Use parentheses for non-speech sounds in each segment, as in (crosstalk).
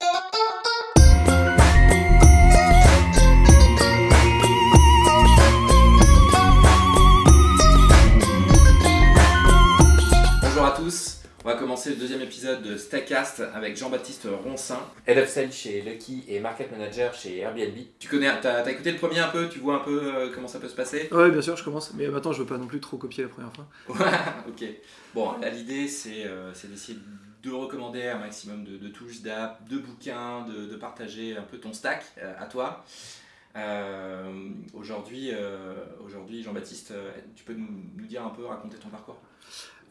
Bonjour à tous, on va commencer le deuxième épisode de Stackcast avec Jean-Baptiste Roncin. Head of Sales chez Lucky et Market Manager chez Airbnb. Tu connais, t'as, t'as écouté le premier un peu, tu vois un peu euh, comment ça peut se passer? Ouais, bien sûr, je commence. Mais maintenant, je veux pas non plus trop copier la première fois. (laughs) ok. Bon, là l'idée c'est, euh, c'est d'essayer de recommander un maximum de, de touches d'app, de bouquins, de, de partager un peu ton stack euh, à toi. Euh, aujourd'hui, euh, aujourd'hui, Jean-Baptiste, tu peux nous, nous dire un peu, raconter ton parcours?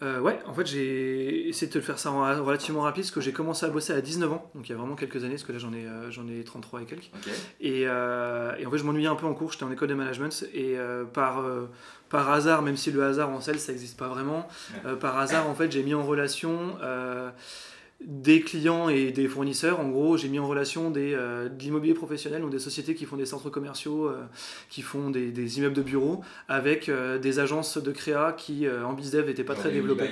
Euh, ouais, en fait, j'ai essayé de te le faire ça en relativement rapide parce que j'ai commencé à bosser à 19 ans, donc il y a vraiment quelques années, parce que là j'en ai, j'en ai 33 et quelques. Et, et en fait, je m'ennuyais un peu en cours, j'étais en école de management et par, par hasard, même si le hasard en sales ça n'existe pas vraiment, euh, par hasard en fait, j'ai mis en relation euh, des clients et des fournisseurs. En gros, j'ai mis en relation des, euh, de l'immobilier professionnel, donc des sociétés qui font des centres commerciaux, euh, qui font des, des immeubles de bureaux, avec euh, des agences de créa qui en bizdev n'étaient pas Genre très développées.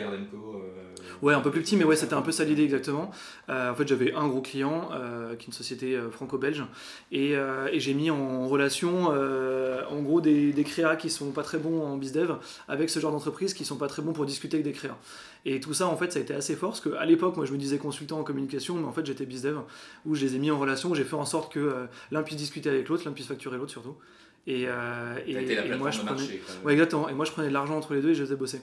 Ouais, un peu plus petit, mais ouais, c'était un peu ça l'idée exactement. Euh, en fait, j'avais un gros client, euh, qui est une société euh, franco-belge, et, et j'ai mis en relation, en gros, des, des créas qui sont pas très bons en bizdev avec ce genre d'entreprise qui sont pas très bons pour discuter avec des créas. Et tout ça, en fait, ça a été assez fort, parce qu'à l'époque, moi, je me disais consultant en communication, mais en fait, j'étais bizdev, où je les ai mis en relation, où j'ai fait en sorte que euh, l'un puisse discuter avec l'autre, l'un puisse facturer l'autre surtout. Et, euh, et, et moi, je prenais... marché. Ouais, exactement. Et moi, je prenais de l'argent entre les deux et je les faisais bosser.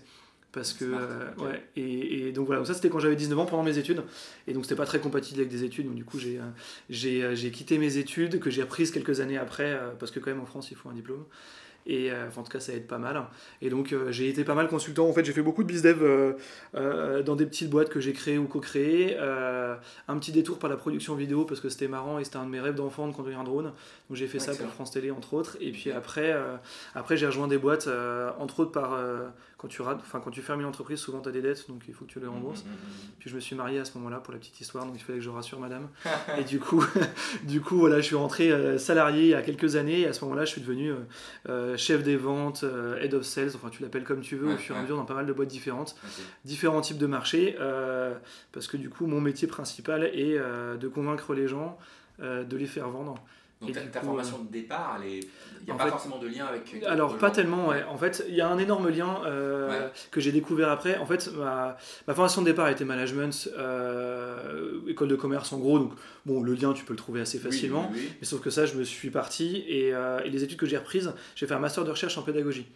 Parce que, Smart, euh, ouais. Et, et donc voilà, donc ça c'était quand j'avais 19 ans pendant mes études. Et donc c'était pas très compatible avec des études. Donc du coup, j'ai, euh, j'ai, euh, j'ai quitté mes études, que j'ai reprises quelques années après, parce que quand même en France, il faut un diplôme. Et enfin, en tout cas, ça aide pas mal. Et donc, j'ai été pas mal consultant. En fait, j'ai fait beaucoup de bizdev euh, dans des petites boîtes que j'ai créées ou co-créées. Un petit détour par la production vidéo parce que c'était marrant et c'était un de mes rêves d'enfant de conduire un drone. Donc, j'ai fait ça pour France Télé, entre autres. Et puis après, après j'ai rejoint des boîtes, entre autres par. Quand, tu enfin, quand tu fermes une entreprise, souvent tu as des dettes, donc il faut que tu les rembourses. Mm, mm, mm, Puis je me suis marié à ce moment-là pour la petite histoire, donc il fallait que je rassure madame. (laughs) et du coup, (laughs) du coup voilà, je suis rentré euh, salarié il y a quelques années. Et à ce moment-là, je suis devenu euh, euh, chef des ventes, euh, head of sales, enfin tu l'appelles comme tu veux, Ouais, au fur et à mesure dans pas mal de boîtes différentes, différents types de marchés. euh, parce que du coup, mon métier principal est de convaincre les gens, de les faire vendre. Donc ta, du ta coup, formation de départ, elle est- il n'y a pas fait- forcément de lien avec. Alors, pas tellement, ouais. En fait, il y a un énorme lien euh, Ouais. que j'ai découvert après. En fait, ma, ma formation de départ était management, euh, école de commerce en gros. Donc, bon, le lien, tu peux le trouver assez facilement. Oui, oui, Mais sauf que ça, je me suis parti. Et, euh, et les études que j'ai reprises, j'ai fait un master de recherche en pédagogie.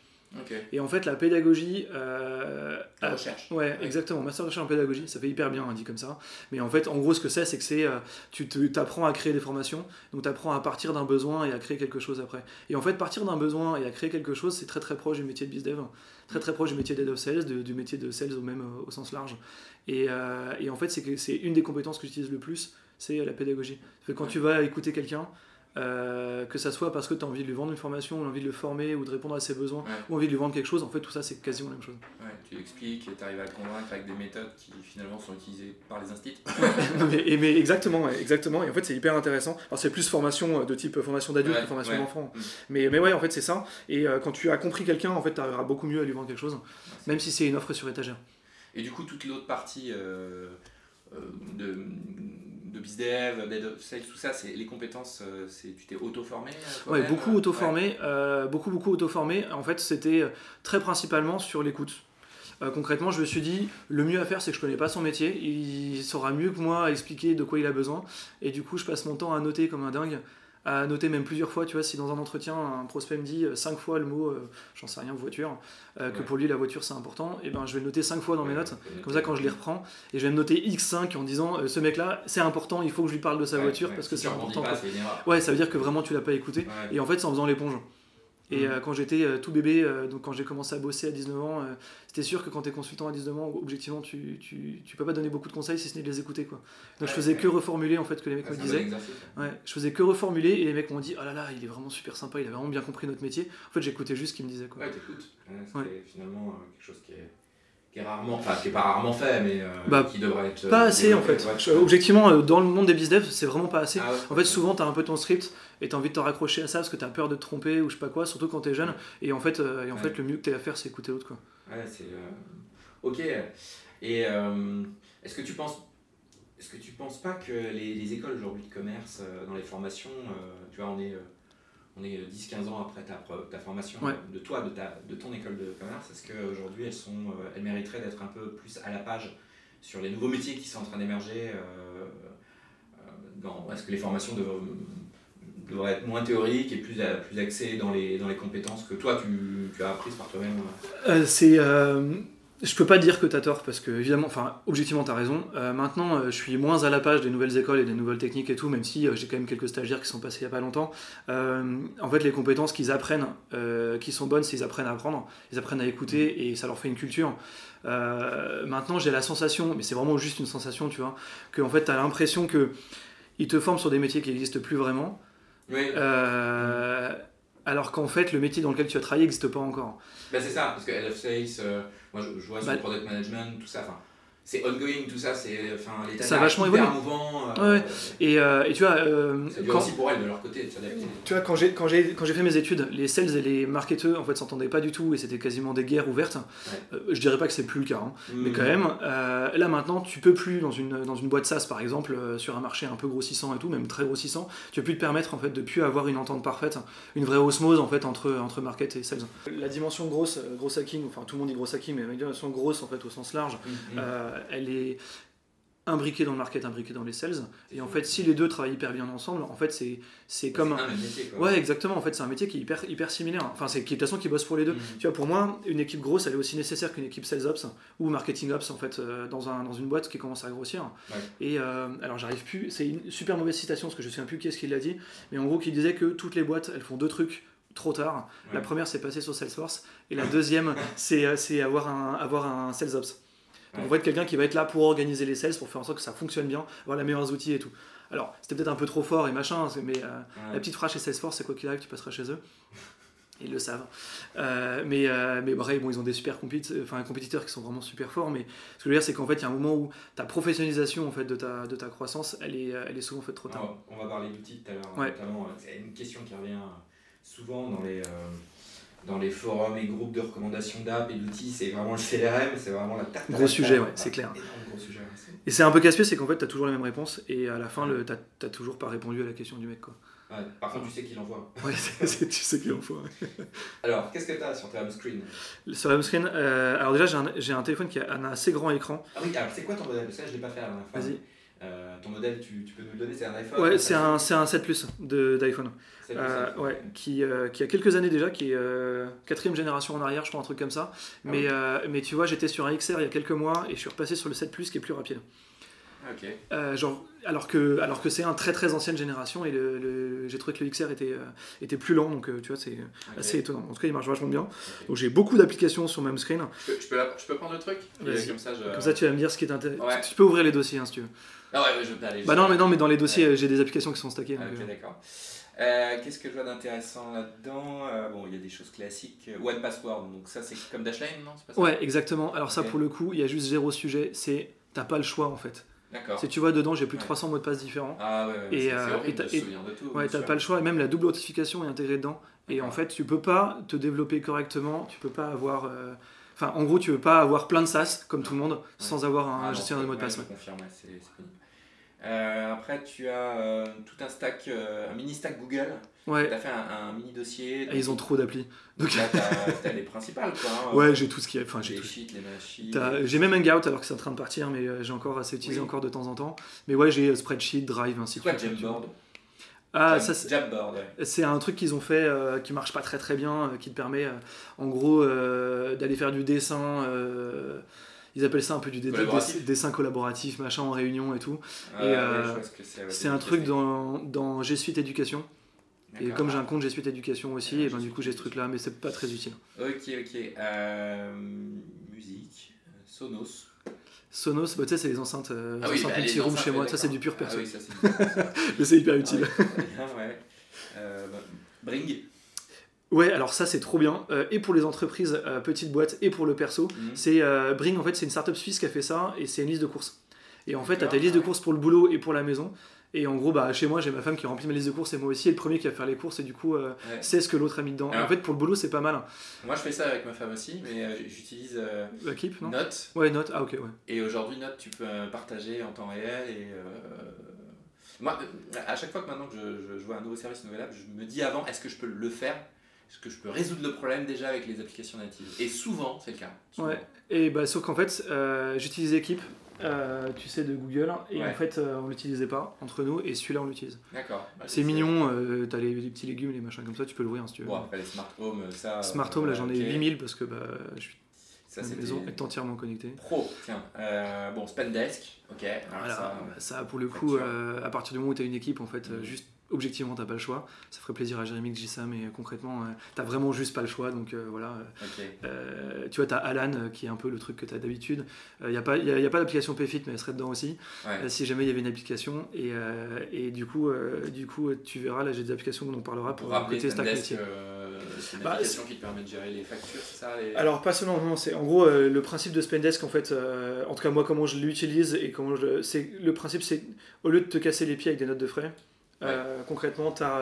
Et en fait, la pédagogie. euh, La recherche. Ouais, exactement. Master de recherche en pédagogie, ça fait hyper bien, hein, dit comme ça. Mais en fait, en gros, ce que c'est, c'est que c'est, euh, tu t'apprends à créer des formations, donc tu apprends à partir d'un besoin et à créer quelque chose après. Et en fait, partir d'un besoin et à créer quelque chose, c'est très très proche du métier de bizdev, très très proche du métier d'head of sales, de- du métier de sales au même euh, au sens large. Et, euh, et en fait, c'est que c'est une des compétences que j'utilise le plus, c'est la pédagogie. Fait que quand tu vas écouter quelqu'un, euh, que ça soit parce que tu as envie de lui vendre une formation, ou envie de le former, ou de répondre à ses besoins, Ouais. ou envie de lui vendre quelque chose, en fait, tout ça, c'est quasiment la même chose. Ouais, tu expliques et tu arrives à le convaincre avec des méthodes qui finalement sont utilisées par les instituts. (laughs) Mais, exactement, ouais, exactement. Et en fait, c'est hyper intéressant. Alors, c'est plus formation euh, de type formation d'adulte que formation d'enfant. Mm. Mais, mais ouais, en fait, c'est ça. Et euh, quand tu as compris quelqu'un, en fait, tu arriveras beaucoup mieux à lui vendre quelque chose, même si c'est une offre sur étagère. Et du coup, toute l'autre partie euh, euh, de, de BizDev, Sales, tout ça, c'est les compétences, euh, c'est tu t'es auto-formé euh, toi-même beaucoup Ouais. auto-formé, euh, beaucoup, beaucoup auto-formé. En fait, c'était euh, très principalement sur l'écoute. Euh, concrètement, je me suis dit, le mieux à faire, c'est que je connais pas son métier. Il saura mieux que moi expliquer de quoi il a besoin. Et du coup, je passe mon temps à noter comme un dingue, à noter même plusieurs fois. Tu vois, si dans un entretien, un prospect me dit euh, cinq fois le mot, euh, j'en sais rien, voiture, euh, que Ouais. pour lui, la voiture, c'est important, et ben, je vais le noter cinq fois dans mes notes. ouais, Comme ça, quand je les reprends, et je vais me noter X5 en disant, euh, ce mec-là, c'est important, il faut que je lui parle de sa ouais, voiture parce que Si c'est important. Pas. Ouais, ça veut dire que vraiment tu l'as pas écouté. Et en fait, c'est en faisant l'éponge. Et Mhm. euh, quand j'étais euh, tout bébé, euh, donc quand j'ai commencé à bosser à 19 ans, c'était sûr que quand tu es consultant à 19 ans, objectivement, tu, tu, tu peux pas donner beaucoup de conseils si ce n'est de les écouter. Quoi. Donc je Ouais, faisais ouais. que reformuler en fait ce que les mecs Ah, me disaient. Ouais, je faisais que reformuler et les mecs m'ont dit Oh là là, il est vraiment super sympa, il a vraiment bien compris notre métier. En fait, j'écoutais juste ce qu'il me disait. Quoi. Ouais, t'écoutes. Ouais, Ouais. finalement quelque chose qui est, qui est rarement, enfin qui est pas rarement fait, mais euh, Bah, qui devrait être. euh, Pas assez en fait. ouais. Je- objectivement, euh, dans le monde des bizdev, c'est vraiment pas assez. Ah ouais. En fait, souvent, tu as un peu ton script et tu as envie de te raccrocher à ça parce que tu as peur de te tromper ou je sais pas quoi, surtout quand tu es jeune. Et en fait, euh, et en Ouais. fait le mieux que tu as à faire, c'est écouter l'autre. quoi. Ouais, c'est. euh, Ok. Et euh, est-ce que tu penses. est-ce que tu penses pas que les, les écoles aujourd'hui de commerce, euh, dans les formations, euh, tu vois, on est, euh, on est 10-15 ans après ta, formation, Ouais. de toi, de, ta, de ton école de commerce, est-ce qu'aujourd'hui elles, sont, euh, elles mériteraient d'être un peu plus à la page sur les nouveaux métiers qui sont en train d'émerger euh, euh, Est-ce que les formations devraient, devraient être moins théoriques et plus, plus axées dans les, dans les compétences que toi tu, tu as apprises par toi-même? Euh, c'est. euh, je peux pas dire que t'as tort parce que évidemment, enfin objectivement t'as raison. Euh, maintenant, euh, je suis moins à la page des nouvelles écoles et des nouvelles techniques et tout, même si euh, j'ai quand même quelques stagiaires qui sont passés il y a pas longtemps. En fait, les compétences qu'ils apprennent, qui sont bonnes, c'est qu'ils apprennent à apprendre, ils apprennent à écouter et ça leur fait une culture. Maintenant, j'ai la sensation, mais c'est vraiment juste une sensation, tu vois, que en fait t'as l'impression que ils te forment sur des métiers qui n'existent plus vraiment. Oui, Euh, alors qu'en fait, le métier dans lequel tu as travaillé n'existe pas encore. Bah c'est ça, parce que euh, moi je, je vois sur Bah, le product management, tout ça, enfin, c'est ongoing, tout ça, c'est enfin, l'état Ça a vachement évolué. mouvant. Ouais, ouais. Et, euh, et tu vois, euh, quand, aussi pour elles de leur côté de tu vois, quand j'ai quand j'ai quand j'ai fait mes études, les sales et les marketeurs en fait s'entendaient pas du tout et c'était quasiment des guerres ouvertes. Euh, je dirais pas que c'est plus le cas, hein. mais Mm. quand même, euh, là maintenant, tu peux plus dans une dans une boîte SaaS par exemple, euh, sur un marché un peu grossissant et tout, même très grossissant, tu peux plus te permettre en fait de plus avoir une entente parfaite, une vraie osmose en fait entre entre market et sales. La dimension grosse, euh, gros hacking, enfin tout le monde dit gros hacking, mais la dimension grosse en fait au sens large, Mm, mm. euh, elle est imbriquée dans le market, imbriquée dans les sales. Et en fait, si les deux travaillent hyper bien ensemble, en fait, c'est c'est comme C'est un... métier, quoi. Ouais, exactement. En fait, c'est un métier qui est hyper, hyper similaire. Enfin, c'est qui de toute façon qui bosse pour les deux. Mhm. Tu vois, pour moi, une équipe grosse, elle est aussi nécessaire qu'une équipe sales ops ou marketing ops en fait euh, dans, un, dans une boîte qui commence à grossir. Ouais. Et euh, alors, j'arrive plus. C'est une super mauvaise citation parce que je ne sais plus qui est-ce qui l'a dit, mais en gros, qui disait que toutes les boîtes, elles font deux trucs trop tard. La première, c'est passer sur Salesforce, et la deuxième, (laughs) c'est euh, c'est avoir un, avoir un sales ops. Donc, Ouais. en fait, quelqu'un qui va être là pour organiser les sales, pour faire en sorte que ça fonctionne bien, avoir les meilleurs outils et tout. Alors, c'était peut-être un peu trop fort et machin, c'est- mais euh, Ouais. la petite phrase chez Salesforce, c'est quoi qu'il arrive, tu passeras chez eux. Ils le savent. Euh, mais, euh, mais bref, bon, ils ont des super enfin, compétiteurs qui sont vraiment super forts. Mais ce que je veux dire, c'est qu'en fait, il y a un moment où ta professionnalisation en fait, de, ta, de ta croissance, elle est, elle est souvent faite trop tard. On va- on va parler d'outils tout à l'heure, Ouais. notamment. C'est une question qui revient souvent dans les, dans les forums et groupes de recommandations d'app et d'outils. C'est vraiment le CRM, c'est vraiment la tarte. à Gros sujet, ouais, c'est clair. Énorme gros sujet. ouais, c'est- Et c'est un peu casse-pied, c'est qu'en fait, tu as toujours les mêmes réponses. Et à la fin, tu n'as toujours pas répondu à la question du mec. Quoi. Ouais, par contre, tu sais qui l'envoie. Ouais, tu sais qu'il en faut. ouais. (laughs) Alors, qu'est-ce que tu as sur ta home screen? Sur la home screen, euh, alors déjà, j'ai un, un téléphone qui a un assez grand écran. Ah oui, alors c'est quoi ton modèle? Ça, je l'ai pas fait la dernière fois. Vas-y. Euh, ton modèle, tu, tu peux nous le donner C'est un iPhone Ouais, c'est un, un 7 Plus d'iPhone. Euh, ouais, qui, euh, qui a quelques années déjà, qui est euh, quatrième génération en arrière, je crois, un truc comme ça. Mais, oui. euh, mais tu vois, j'étais sur un XR il y a quelques mois et je suis repassé sur le 7 Plus qui est plus rapide. Ah, Ok. Euh, genre, alors que, alors que c'est un très très ancienne génération et le, le- j'ai trouvé que le XR était, euh, était plus lent, donc tu vois, c'est assez étonnant. En tout cas, il marche vachement bien. Donc j'ai beaucoup d'applications sur même screen. Je peux, je peux la- je peux prendre le truc? Comme ça, je. Comme ça, tu vas me dire ce qui est intéressant. Ouais. Tu peux ouvrir les dossiers hein, si tu veux. Ah ouais, ouais, je peux aller. Bah non, mais non, mais dans les dossiers, euh, j'ai des applications qui sont stackées. Ah, ok, euh, d'accord. Euh, Qu'est-ce que je vois d'intéressant là-dedans Euh, Bon, il y a des choses classiques. One Password, donc ça c'est comme Dashlane, non pas ça? Ouais, exactement. Alors ça, pour le coup, il y a juste zéro sujet. C'est t'as pas le choix en fait. D'accord. Si tu vois dedans, j'ai plus de Ouais. 300 mots de passe différents. Ah ouais, ouais, Et, euh, t'as-. Ouais, pas le choix. Et même la double authentification est intégrée dedans. Et en fait, tu peux pas te développer correctement. Tu peux pas avoir. euh, Enfin, en gros, tu veux pas avoir plein de SaaS comme tout le monde sans avoir un Ah non, gestionnaire de mots de passe. Je confirme, c'est pénible. Euh, après, tu as euh, tout un stack, euh, un mini stack Google. Ouais. Tu as fait un, un mini dossier. Et ils ont trop d'applis. Donc, Là, t'as (laughs) t'as les principales, quoi. hein. ouais, j'ai tout ce qui est. Enfin, j'ai tout. sheets, les machines. J'ai même Hangout alors que c'est en train de partir, mais j'ai encore assez utilisé Oui. encore de temps en temps. Mais ouais, j'ai Spreadsheet, Drive, ainsi de suite. Jamboard Ah, Jam- ça, c'est- Jamboard, ouais. C'est un truc qu'ils ont fait qui marche pas très très bien, qui te permet en gros d'aller faire du dessin. Ils appellent ça un peu du dessin collaboratif, machin en réunion et tout. Ah, Et, euh, c'est, un truc dans, dans G Suite Éducation. Et comme j'ai un compte G Suite Éducation aussi, et ben du coup j'ai ce truc là, mais c'est pas très utile. Ok, ok. Euh, musique, euh, Sonos. Sonos, bah, tu sais, c'est les enceintes, euh, Ah oui, enceintes bah, les enceintes, chez moi, ouais, ça c'est du pur perso. Ah oui, ça. Mais c'est hyper utile. Ah bien, ouais. Euh, bah, Bring. Ouais, alors ça c'est trop bien. Euh, et pour les entreprises, euh, petites boîtes, et pour le perso. Mhm. C'est euh, Bring, en fait, c'est une startup suisse qui a fait ça et c'est une liste de courses. Et en fait, tu as D'accord, tes listes de courses pour le boulot et pour la maison. Et en gros, bah, chez moi, j'ai ma femme qui remplit ma liste de courses et moi aussi, et le premier qui va faire les courses, et du coup, euh, Ouais. c'est ce que l'autre a mis dedans. Et en fait, pour le boulot, c'est pas mal. Moi, je fais ça avec ma femme aussi, mais euh, j'utilise euh, Keep, non? Note. Ouais, note. Ah, ok, ouais. Et aujourd'hui, Note, tu peux partager en temps réel. Et euh, moi, à chaque fois que maintenant que je, je, je vois un nouveau service, une nouvelle app, je me dis avant, est-ce que je peux le faire? Est-ce que je peux résoudre le problème déjà avec les applications natives Et souvent, c'est le cas. Souvent. Ouais. Et bah, sauf qu'en fait, euh, j'utilise Equipe, euh, tu sais, de Google, et Ouais. en fait, euh, on l'utilisait pas entre nous, et celui-là, on l'utilise. D'accord. Bah, C'est mignon, euh, t'as les, les petits légumes, les machins comme ça, tu peux l'ouvrir hein, si tu veux. Après, les smart home, ça. Smart Home, là, j'en ai ok. 8000 parce que bah, je suis Ça, c'était maison est entièrement connecté. pro. Tiens, euh, bon, Spendesk, ok. Alors Voilà, ça, bah, ça, pour le coup, euh, à partir du moment où tu as une équipe, en fait, Mhm. juste objectivement, t'as pas le choix. Ça ferait plaisir à Jérémy que je dise ça, mais euh, concrètement, euh, t'as vraiment juste pas le choix. Donc euh, voilà, euh, ok. euh, tu vois, t'as Alan euh, qui est un peu le truc que t'as d'habitude. Il n'y a pas, y a, y a pas d'application PayFit, mais elle serait dedans aussi. Ouais. Euh, si jamais il y avait une application. Et, euh, et du, coup, euh, du coup, tu verras, là j'ai des applications dont on parlera pour, Pour côté stack métier. euh, c'est une Bah, application qui te permet de gérer les factures, c'est ça les... Alors pas seulement, non, c'est en gros euh, le principe de Spendesk en fait, euh, en tout cas moi comment je l'utilise et comment je, le principe c'est au lieu de te casser les pieds avec des notes de frais, euh, concrètement tu as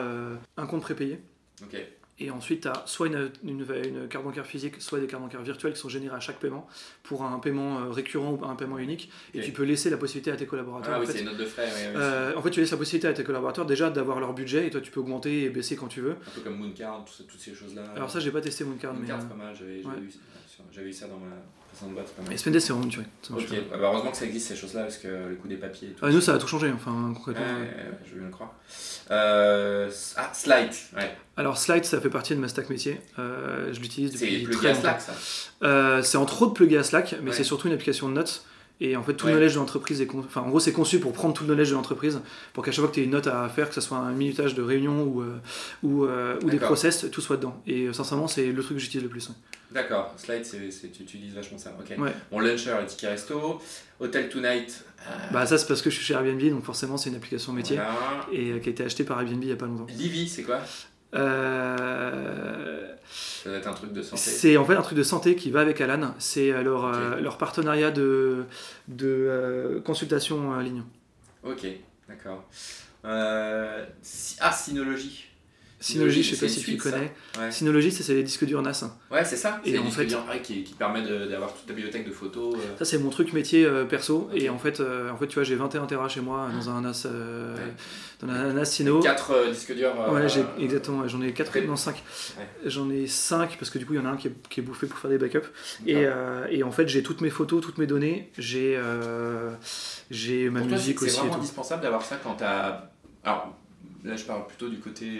un compte prépayé Ok. et ensuite tu as soit une, une, une carte bancaire physique, soit des cartes bancaires virtuelles qui sont générées à chaque paiement pour un paiement euh, récurrent ou un paiement unique et tu peux laisser la possibilité à tes collaborateurs. Ah en oui, fait, c'est une note de frais, euh, en fait, tu laisses la possibilité à tes collaborateurs déjà d'avoir leur budget et toi tu peux augmenter et baisser quand tu veux. un peu comme Mooncard, tout ça- toutes ces choses-là. Alors ça, j'ai pas testé Mooncard, mais Mooncard, euh, c'est pas mal, j'avais j'avais ouais. eu, j'avais eu ça dans ma précédente boîte, c'est pas mal. Spendesk c'est vraiment. Ça marche Ok. Ouais, bah heureusement que ça existe ces choses-là parce que le coût des papiers et tout. Ah, nous ça a tout changé, enfin concrètement. ouais, ouais. ouais, je veux bien le croire. Euh, ah, Slide, ouais. Alors Slide, ça fait partie de ma stack métier. Euh, je l'utilise C'est depuis plus très à longtemps. Slack ça. Euh, c'est entre autres plugé à Slack, mais Ouais. c'est surtout une application de notes. Et en fait, tout Ouais. le knowledge de l'entreprise est con- enfin, en gros, c'est conçu pour prendre tout le knowledge de l'entreprise, pour qu'à chaque fois que tu aies une note à faire, que ce soit un minutage de réunion ou, euh, ou, euh, ou des process, tout soit dedans. Et euh, sincèrement, c'est le truc que j'utilise le plus. D'accord, Slide, c'est, tu utilises vachement ça. Ok. Ouais. Mon Launcher, les tickets resto. Hotel Tonight. Bah ça, c'est parce que je suis chez Airbnb, donc forcément, c'est une application métier voilà. et qui a été achetée par Airbnb il y a pas longtemps. Livy, c'est quoi? Euh, Ça doit être un truc de santé. C'est en fait un truc de santé qui va avec Alan. C'est leur, euh, leur partenariat de, de euh, consultation en ligne. Ok, d'accord. Euh, ah, Synology. Synology, je sais c'est pas si tu connais. Ouais, Synology, c'est c'est les disques durs NAS. ouais c'est ça. Et C'est en fait- qui, qui permet d'avoir toute ta bibliothèque de photos. euh. Ça, c'est mon truc métier euh, perso. Et en fait, euh, en fait, tu vois, j'ai 21 Tera chez moi dans un NAS, Ouais. dans un NAS Syno. 4 disques durs. Ouais, j'ai, exactement. J'en ai 4, Très- non 5. Ouais. J'en ai 5 parce que du coup, il y en a un qui est, qui est bouffé pour faire des backups. Et, et en fait, j'ai toutes mes photos, toutes mes données. J'ai, j'ai ma Pour c'est musique c'est aussi. et vraiment indispensable d'avoir ça quand t'as. Alors, là, je parle plutôt du côté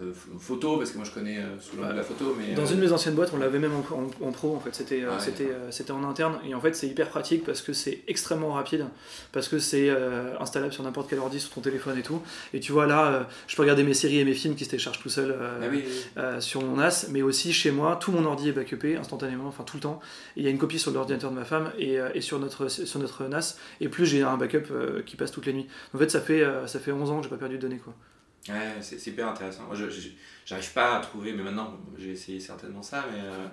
euh, euh, ph- photo, parce que moi je connais euh, sous l'angle de la photo, mais. Dans euh, une de mes anciennes boîtes, on l'avait même en, en- en pro, en fait, c'était euh, Ouais. c'était euh, c'était en interne, et en fait c'est hyper pratique parce que c'est extrêmement rapide, parce que c'est euh, installable sur n'importe quel ordi, sur ton téléphone et tout, et tu vois là, euh, je peux regarder mes séries et mes films qui se téléchargent tout seul euh, ah oui, oui, oui. euh, sur mon NAS, mais aussi chez moi, tout mon ordi est backupé instantanément, enfin tout le temps, et il y a une copie sur l'ordinateur de ma femme et, euh, et sur, notre, sur notre NAS, et plus j'ai un backup euh, qui passe toutes les nuits. En fait ça fait, euh, ça fait 11 ans que j'ai pas perdu de données quoi. Ouais, c'est hyper intéressant. Moi, j'arrive pas à trouver, mais maintenant, j'ai essayé certainement ça, mais euh,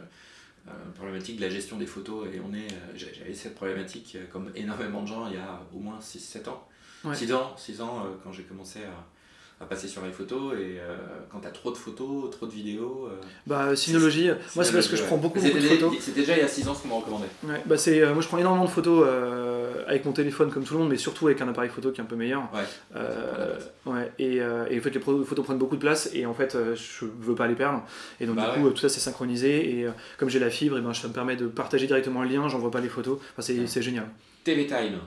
euh, problématique de la gestion des photos, et on est, euh, j'avais cette problématique, euh, comme énormément de gens, il y a au moins 6-7 ans. Ouais. 6 ans, 6 ans quand j'ai commencé à, à passer sur les photos, et quand t'as trop de photos, trop de vidéos. Bah Synology, moi c'est parce que je prends beaucoup, beaucoup de photos. C'était déjà il y a 6 ans ce qu'on me recommandait. Ouais, bah moi je prends énormément de photos avec mon téléphone comme tout le monde, mais surtout avec un appareil photo qui est un peu meilleur. Ouais. Euh, ouais, et, euh, et en fait les photos prennent beaucoup de place et en fait euh, je veux pas les perdre. Et donc Bah du coup ouais. euh, tout ça c'est synchronisé et euh, comme j'ai la fibre, et ben, ça me permet de partager directement le lien, j'envoie pas les photos. Enfin, c'est, Ouais. génial. TV Time.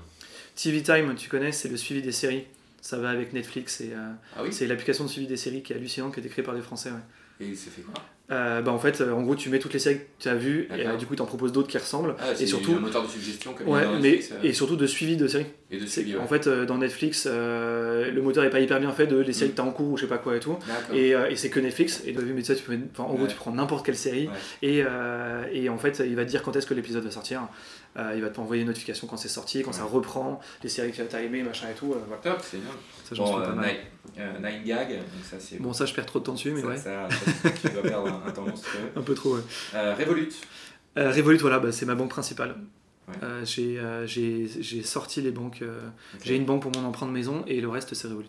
TV Time, tu connais, c'est le suivi des séries. Ça va avec Netflix et euh, Ah oui c'est l'application de suivi des séries qui est hallucinante, qui a été créée par des Français. Et c'est fait quoi? Euh, bah en fait, euh, en gros, tu mets toutes les séries que tu as vues et euh, du coup, tu en proposes d'autres qui ressemblent. ah, C'est et surtout, un moteur de suggestion comme ouais, mais, Netflix, euh, et surtout de suivi de séries. et de suivi. ouais. En fait, euh, dans Netflix, le moteur est pas hyper bien fait de les séries Mm. que t'as en cours ou je sais pas quoi et tout. Et, et c'est que Netflix. Et tu mais ça, tu peux, en gros, Ouais. tu prends n'importe quelle série et, et en fait, il va te dire quand est-ce que l'épisode va sortir. Il va t'envoyer une notification quand c'est sorti, quand ça reprend, les séries que t'as aimé, machin et tout. voilà. Top, c'est bien. Ça, Bon. Nine, Gag, donc ça c'est Bon, ça, je perds trop de temps dessus, mais ouais, ça, ça, tu dois perdre un, peu trop. Ouais. Euh, Revolut. Euh, Revolut, voilà, bah, c'est ma banque principale. Ouais. Euh, j'ai, euh, j'ai, sorti les banques. J'ai une banque pour mon emprunt de maison et le reste c'est Revolut.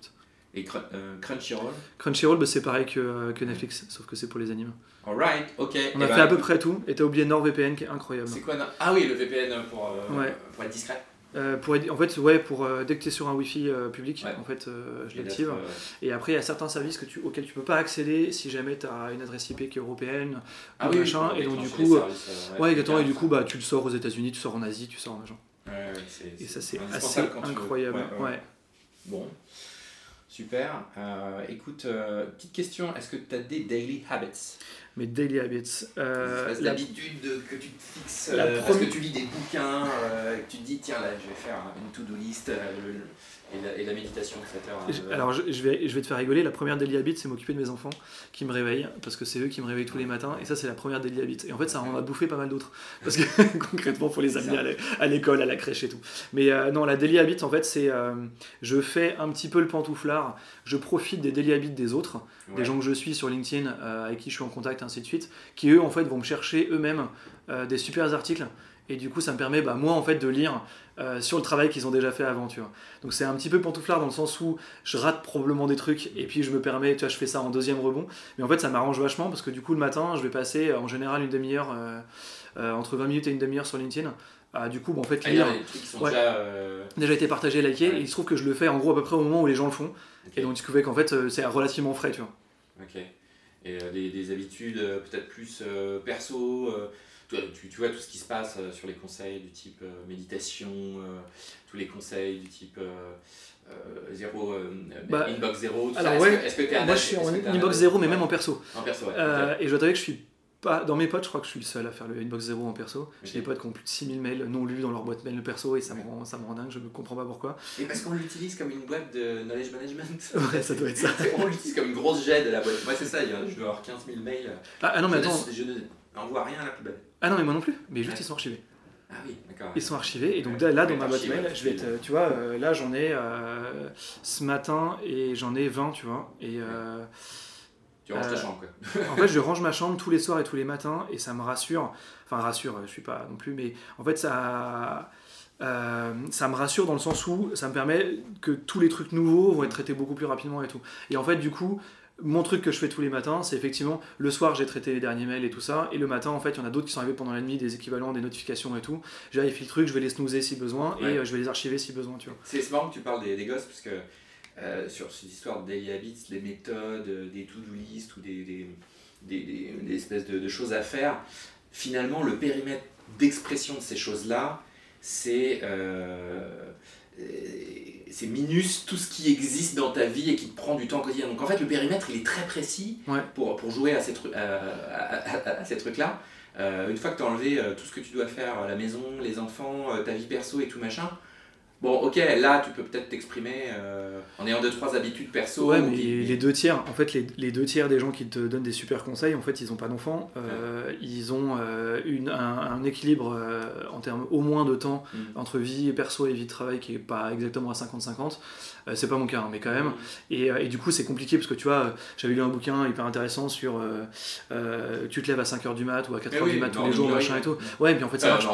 Et Cr- Crunchyroll Crunchyroll, bah, c'est pareil que, que Netflix, sauf que c'est pour les animes. Alright, ok. On Eh a ben, fait à peu près tout et t'as oublié NordVPN qui est incroyable. C'est quoi Ah oui, le VPN pour, Ouais. pour être discret. Euh, pour en fait, ouais, pour, euh, dès que tu es sur un Wi-Fi euh, public, Ouais. en fait, euh, je l'active. Et après, il y a certains services que tu, auxquels tu peux pas accéder si jamais tu as une adresse IP qui est européenne. Ah ou oui, machin, et donc du coup, services, Ouais, exactement. Et du coup, bah, tu le sors aux États-Unis, tu sors en Asie, tu sors en machin. Ouais, Et ça, c'est assez incroyable. Ouais. Bon, super. Écoute, petite question, est-ce que tu as des daily habits? Mais Daily Habits. euh, d'habitudes que tu te fixes la euh, parce que tu lis des bouquins, euh, que tu te dis tiens là je vais faire une to-do list et, la, et la méditation, etc. Alors, je, je vais, je vais te faire rigoler. La première daily habit, c'est m'occuper de mes enfants qui me réveillent parce que c'est eux qui me réveillent tous les matins. Et ça, c'est la première daily habit. Et en fait, ça en a bouffé pas mal d'autres parce que (laughs) concrètement, faut les amener à l'é- à l'école, à la crèche et tout. Mais non, la daily habit, en fait, c'est je fais un petit peu le pantouflard. Je profite des daily habits des autres, ouais. des gens que je suis sur LinkedIn, avec qui je suis en contact, ainsi de suite, qui eux, en fait, vont me chercher eux-mêmes euh, des super articles. Et du coup, ça me permet, bah, moi, en fait, de lire euh, sur le travail qu'ils ont déjà fait avant, tu vois. Donc c'est un petit peu pantouflard dans le sens où je rate probablement des trucs et puis je me permets, tu vois, je fais ça en deuxième rebond. Mais en fait, ça m'arrange vachement parce que du coup, le matin, je vais passer en général une demi-heure, euh, entre 20 minutes et une demi-heure sur LinkedIn. Ah, du coup, bah, en fait, Ah, lire des trucs qui sont Ouais. déjà. euh, déjà été partagé, liké, Ouais. et il se trouve que je le fais en gros à peu près au moment où les gens le font. Et donc, du coup, qu'en fait, c'est relativement frais, tu vois. Ok. Et euh, des, des habitudes euh, peut-être plus euh, perso. tu, tu- vois tout ce qui se passe sur les conseils du type méditation, tous les conseils du type euh, euh, zéro, euh, Bah, inbox zéro. tout alors ça. Est-ce ouais, que- est-ce que un Moi, je suis en est-ce inbox zéro, mais ouais. même en perso. En perso, ouais. Euh, ok. Et je dois t'avouer que je suis pas. Dans mes potes, je crois que je suis le seul à faire le inbox zéro en perso. J'ai des potes qui ont plus de 6000 mails non lus dans leur boîte mail perso et ça me rend, ça me rend dingue, je ne comprends pas pourquoi. Et parce qu'on l'utilise comme une boîte de knowledge management. (laughs) Ouais, ça doit être ça. (laughs) On l'utilise comme une grosse jet de la boîte. Moi, c'est ça, je dois avoir 15 000 mails. Ah, ah non, mais je, attends. ne- je n'envoie rien à la poubelle. Ah non, mais moi non plus. Mais juste, Ouais. ils sont archivés. Ah oui, d'accord. Ils sont archivés. Et donc Ouais. là, dans Ouais, ma boîte mail, ouais, je vais tu être, tu vois, euh, là, j'en ai euh, ce matin et j'en ai 20, tu vois. Et euh, Tu ranges ta euh, chambre, quoi. en fait, je range ma chambre tous les soirs et tous les matins et ça me rassure. Enfin, rassure, je suis pas non plus, mais en fait, ça. euh, ça me rassure dans le sens où ça me permet que tous les trucs nouveaux vont être traités beaucoup plus rapidement et tout. Et en fait, du coup, mon truc que je fais tous les matins, c'est effectivement le soir, j'ai traité les derniers mails et tout ça, et le matin, en fait, il y en a d'autres qui sont arrivés pendant la nuit, des équivalents, des notifications et tout. J'ai le truc, je vais les snoozer si besoin, Ouais. et euh, je vais les archiver si besoin, tu vois. C'est c'est marrant que tu parles des, des gosses parce que euh, sur cette histoire de daily habits, les méthodes, euh, des to-do list ou des, des, des, espèces de, de choses à faire, finalement, le périmètre d'expression de ces choses-là, c'est euh, c'est minus tout ce qui existe dans ta vie et qui te prend du temps au quotidien. Donc en fait, le périmètre, il est très précis Ouais. pour, pour jouer à ces, trucs à, à- à- à ces trucs-là. Euh, une fois que tu as enlevé euh, tout ce que tu dois faire, la maison, les enfants, ta vie perso et tout machin, bon, ok, là, tu peux peut-être t'exprimer euh, en ayant deux, trois habitudes perso. Ouais, ou mais qui- les deux tiers, en fait, les, les deux tiers des gens qui te donnent des super conseils, en fait, ils n'ont pas d'enfants. Euh, Ils ont euh, une, un, un équilibre en termes au moins de temps Mm. entre vie perso et vie de travail qui est pas exactement à 50-50. Euh, c'est pas mon cas, hein, mais quand même. Et, euh, et du coup, c'est compliqué parce que tu vois, j'avais lu un bouquin hyper intéressant sur tu te lèves à 5h du mat ou à 4h Eh oui, du mat tous les jours, machin et tout. Ouais, puis en fait, ça marche.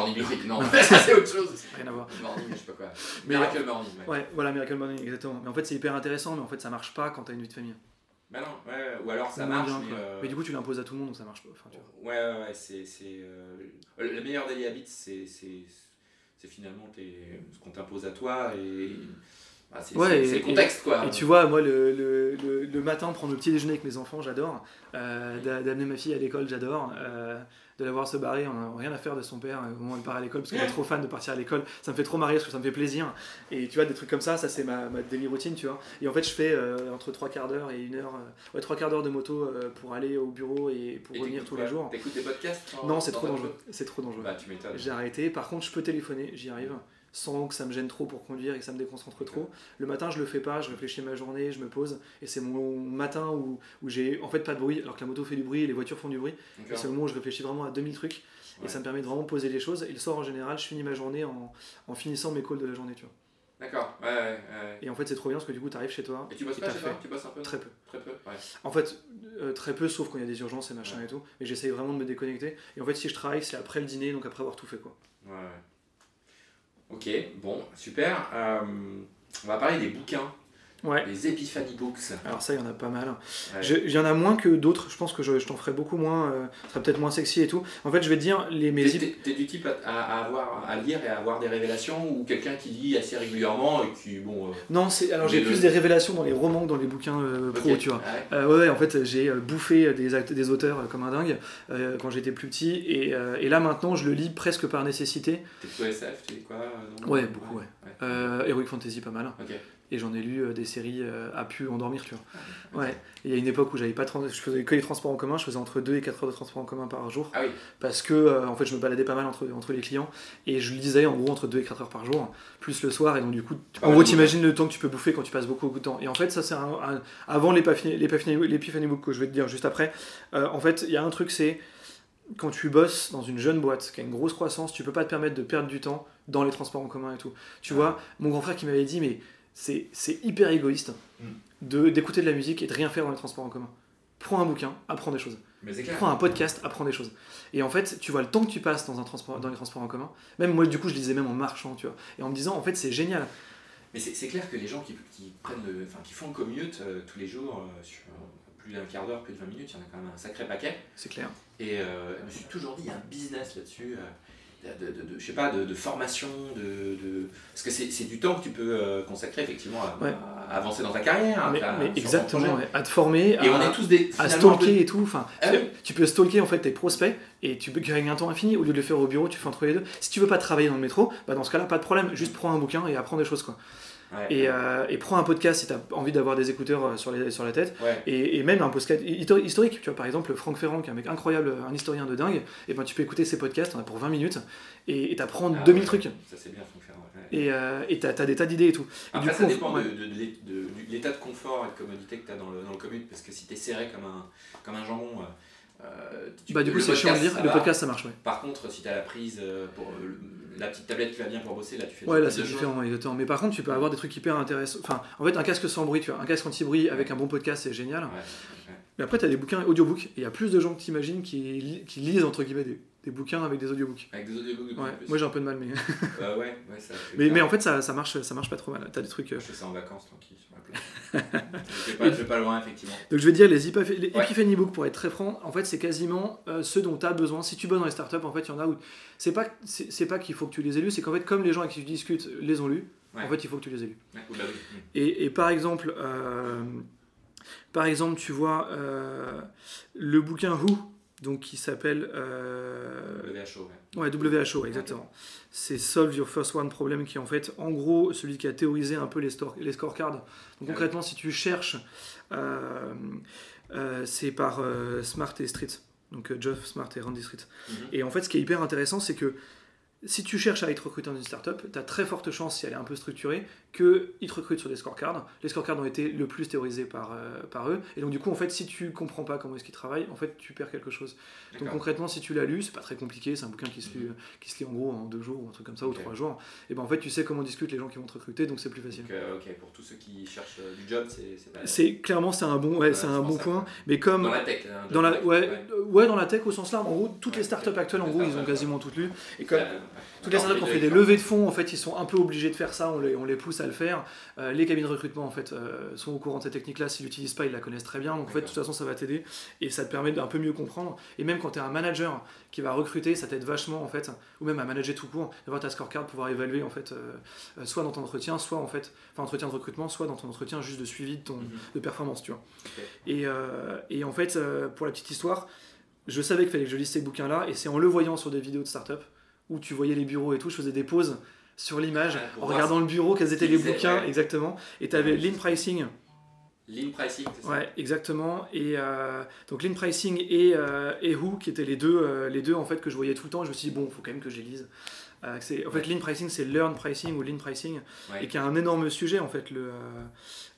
non, ça (laughs) (laughs) c'est autre chose. Rien à voir. Morning, je sais pas quoi. Mais- Miracle morning, ouais. Ouais, voilà, Miracle Morning, exactement. Mais en fait, c'est hyper intéressant, mais en fait, ça marche pas quand t'as une vie de famille. Bah non, ouais, ou alors ça marche, bien, mais, euh, Mais du coup, tu l'imposes à tout le monde, donc ça marche pas. Enfin, tu vois. Ouais, ouais, ouais, c'est. c'est, euh, le le meilleur daily habit, c'est c'est- c'est finalement ce qu'on t'impose à toi et. bah, c'est Ouais, le contexte, quoi. Et tu vois, moi, le, le, le, le matin, prendre le petit déjeuner avec mes enfants, j'adore. Euh, d'a- D'amener ma fille à l'école, j'adore. De la voir se barrer, on n'a rien à faire de son père au moment où elle part à l'école, parce qu'elle est trop fan de partir à l'école. Ça me fait trop marrer, parce que ça me fait plaisir. Et tu vois, des trucs comme ça, ça c'est ma, ma daily routine, tu vois. Et en fait, je fais euh, entre trois quarts d'heure et une heure, euh, ouais, trois quarts d'heure de moto euh, pour aller au bureau et pour Et revenir tous les jours. T'écoutes des podcasts en- Non, c'est trop dangereux. C'est trop dangereux. Bah, tu m'étonnes. J'ai arrêté. Par contre, je peux téléphoner, j'y arrive, sans que ça me gêne trop pour conduire et que ça me déconcentre trop. Le matin, je le fais pas, je réfléchis à ma journée, je me pose, et c'est mon matin où, où j'ai en fait pas de bruit, alors que la moto fait du bruit et les voitures font du bruit. C'est le moment où je réfléchis vraiment à 2000 trucs, Ouais. et ça me permet de vraiment poser les choses. Et le soir, en général, je finis ma journée en, en finissant mes calls de la journée, tu vois. D'accord, ouais, ouais, ouais. Et en fait, c'est trop bien parce que du coup, tu arrives chez toi. Et tu bosses pas chez toi fait. Tu bosses un peu Très peu. Très peu, ouais. En fait, euh, très peu, sauf quand il y a des urgences et machin et tout. Mais j'essaye vraiment de me déconnecter. Et en fait, si je travaille, c'est après le dîner, donc après avoir tout fait, quoi. Ouais, ouais. Ok, bon, super. Euh, on va parler des bouquins. Ouais. Les Epiphany Books. Alors ça, il y en a pas mal. Ouais. Je- Il y en a moins que d'autres. Je pense que je, je t'en ferai beaucoup moins. euh, ce sera peut-être moins sexy et tout. En fait, je vais te dire les mes. T'es- du type à, avoir, à lire et à avoir des révélations ou quelqu'un qui lit assez régulièrement et qui, bon... euh, Non, c'est alors j'ai plus des révélations dans les romans que dans les bouquins euh, pro, tu vois. Ouais. Euh, ouais, ouais, en fait, j'ai euh, bouffé des, act- des auteurs comme un dingue quand j'étais plus petit. Et, et là, maintenant, je le lis presque par nécessité. T'es plutôt SF, tu lis quoi non Ouais, beaucoup, ouais. Euh, Heroic Fantasy, pas mal. Et j'en ai lu euh, des séries euh, à pu endormir, tu vois. Ouais. Il y a une époque où j'avais pas trans- je faisais que les transports en commun, je faisais entre 2 et 4 heures de transport en commun par jour. Ah oui, Parce que, en fait, je me baladais pas mal entre, entre les clients. Et je lisais en gros entre 2 et 4 heures par jour, plus le soir. Et donc, du coup, Ah en ouais, gros, t'imagines le temps que tu peux bouffer quand tu passes beaucoup, de temps. Et en fait, ça, c'est un, un- avant l'Epiphany Book que je vais te dire juste après. en fait, il y a un truc, c'est quand tu bosses dans une jeune boîte qui a une grosse croissance, tu peux pas te permettre de perdre du temps dans les transports en commun et tout. Tu vois, mon grand frère qui m'avait dit, mais c'est c'est hyper égoïste Mm. de d'écouter de la musique et de rien faire dans les transports en commun. Prends un bouquin, apprends des choses. mais c'est clair. Prends un podcast, apprends des choses. Et en fait, tu vois le temps que tu passes dans, un transport, dans les transports en commun. Même moi, du coup, je lisais même en marchant, tu vois. Et en me disant, en fait, c'est génial. Mais c'est c'est clair que les gens qui, qui prennent le, enfin, qui font le commute euh, tous les jours euh, sur plus d'un quart d'heure, plus de 20 minutes, il y en a quand même un sacré paquet. C'est clair. Et euh, je me suis toujours dit, il y a un business là-dessus, de, de, de- je sais pas, de, de formation, de, parce que c'est du temps que tu peux euh, consacrer effectivement à, Ouais. à avancer dans ta carrière. mais, à- mais exactement, ouais. à te former, Et à, on est tous des. à stalker et tout. Enfin, Ah tu- oui. tu peux stalker en fait tes prospects et tu peux gagner un temps infini. Au lieu de le faire au bureau, tu fais entre les deux. Si tu veux pas travailler dans le métro, bah dans ce cas-là, pas de problème. Juste prends un bouquin et apprends des choses, quoi. Ouais. Et, euh, et prends un podcast si tu as envie d'avoir des écouteurs euh, sur, les, sur la tête. Ouais. Et, et même un podcast histori- historique, tu vois, par exemple, Franck Ferrand, qui est un mec incroyable, un historien de dingue, et ben tu peux écouter ses podcasts, on a pour 20 minutes, et t'apprends Ah 2000 ouais. trucs. Ça c'est bien, faire. ouais. Et euh, t'as t'as des tas d'idées et tout. Et du ça coup, dépend de, de- de l'é- de- de l'état de confort et de commodité que tu as dans le, dans le commute, parce que si tu es serré comme un, comme un jambon, euh, euh, tu- Bah, du coup, c'est chiant podcast, dire, le podcast ça marche, ouais. Par contre, si tu as la prise euh, pour euh, le- la petite tablette qui va bien pour bosser, là tu fais Ouais, là c'est de différent, exactement. Mais par contre, tu peux avoir des trucs hyper intéressants. Enfin, en fait, un casque sans bruit, tu vois, un casque anti-bruit avec un bon podcast, c'est génial. Ouais, ouais. Mais après, t'as des bouquins audiobooks, et il y a plus de gens que t'imagines qui, li- qui lisent, entre guillemets, des, des bouquins avec des audiobooks. Avec des audiobooks de Ouais, moi j'ai un peu de mal, mais, Euh, ouais, ouais, ça fait mais, en fait, ça, ça, marche, ça marche pas trop mal. T'as des trucs. euh, Je fais ça en vacances, tranquille, sur ma plage. je, vais pas, je vais pas loin, effectivement. Donc je vais dire les, Epiph- les Ouais. Epiphany Book pour être très franc, en fait c'est quasiment euh, ceux dont tu as besoin. Si tu bosses dans les startups, en fait il y en a où c'est pas c'est pas qu'il faut que tu les aies lus, c'est qu'en fait comme les gens avec qui tu discutes les ont lus, Ouais. en fait il faut que tu les aies lus. Bah. Et, et par exemple euh, par exemple tu vois euh, le bouquin Who donc qui s'appelle euh, WHO, ouais. Ouais, WHO, exactement. C'est Solve Your First One Problem, qui est en fait, en gros, celui qui a théorisé un peu les, store- les scorecards. Donc oui. concrètement, si tu cherches, euh, euh, c'est par euh, Smart et Street. Donc Geoff Smart et Randy Street. Mhm. Et en fait, ce qui est hyper intéressant, c'est que si tu cherches à être recruté dans une startup, tu as très forte chance, si elle est un peu structurée, qu'ils te recrutent sur des scorecards. Les scorecards ont été le plus théorisés par, euh, par eux. Et donc, du coup, en fait, si tu comprends pas comment est-ce qu'ils travaillent, en fait, tu perds quelque chose. Donc, concrètement, si tu l'as lu, c'est pas très compliqué, c'est un bouquin qui se, lit, qui se lit en gros en deux jours ou un truc comme ça, ou trois jours. Et ben en fait, tu sais comment discutent les gens qui vont te recruter, donc c'est plus facile. Donc, euh, ok, pour tous ceux qui cherchent euh, du job, c'est pas. C'est clairement c'est un bon, ouais, c'est un bon point. Mais comme Dans la tech, hein, dans la, tech, ouais, euh, ouais, dans la tech au sens large, en gros, toutes les startups actuelles, en gros, ils ont quasiment toutes lu. Et comme Euh, toutes les startups qui ont fait des levées de fonds, en fait, ils sont un peu obligés de faire ça, on les, on les pousse à le faire. Euh, les cabines de recrutement, en fait, euh, sont au courant de cette technique-là. S'ils l'utilisent pas, ils la connaissent très bien. Donc, en fait, de toute façon, ça va t'aider et ça te permet d'un peu mieux comprendre. Et même quand tu es un manager qui va recruter, ça t'aide vachement, en fait, ou même à manager tout court, d'avoir ta scorecard, pouvoir évaluer, en fait, euh, soit dans ton entretien, soit, en fait, enfin, entretien de recrutement, soit dans ton entretien juste de suivi de ton, Mhm. de performance, tu vois. Et, et en fait, pour la petite histoire, je savais qu'il fallait que je lise ces bouquins-là, et c'est en le voyant sur des vidéos de start-up, où tu voyais les bureaux et tout, je faisais des pauses sur l'image, Ouais, en regardant le bureau, quels étaient les bouquins, ouais. exactement. Et tu avais Lean Pricing, Lean pricing, c'est ça ouais, exactement. Et euh, donc Lean Pricing et, euh, et Who, qui étaient les deux, euh, les deux en fait que je voyais tout le temps. Je me suis dit, bon, il faut quand même que je les lise. Euh, en fait, Lean Pricing, c'est Learn Pricing ou Lean Pricing, Ouais. et qui a un énorme sujet, en fait, le... euh,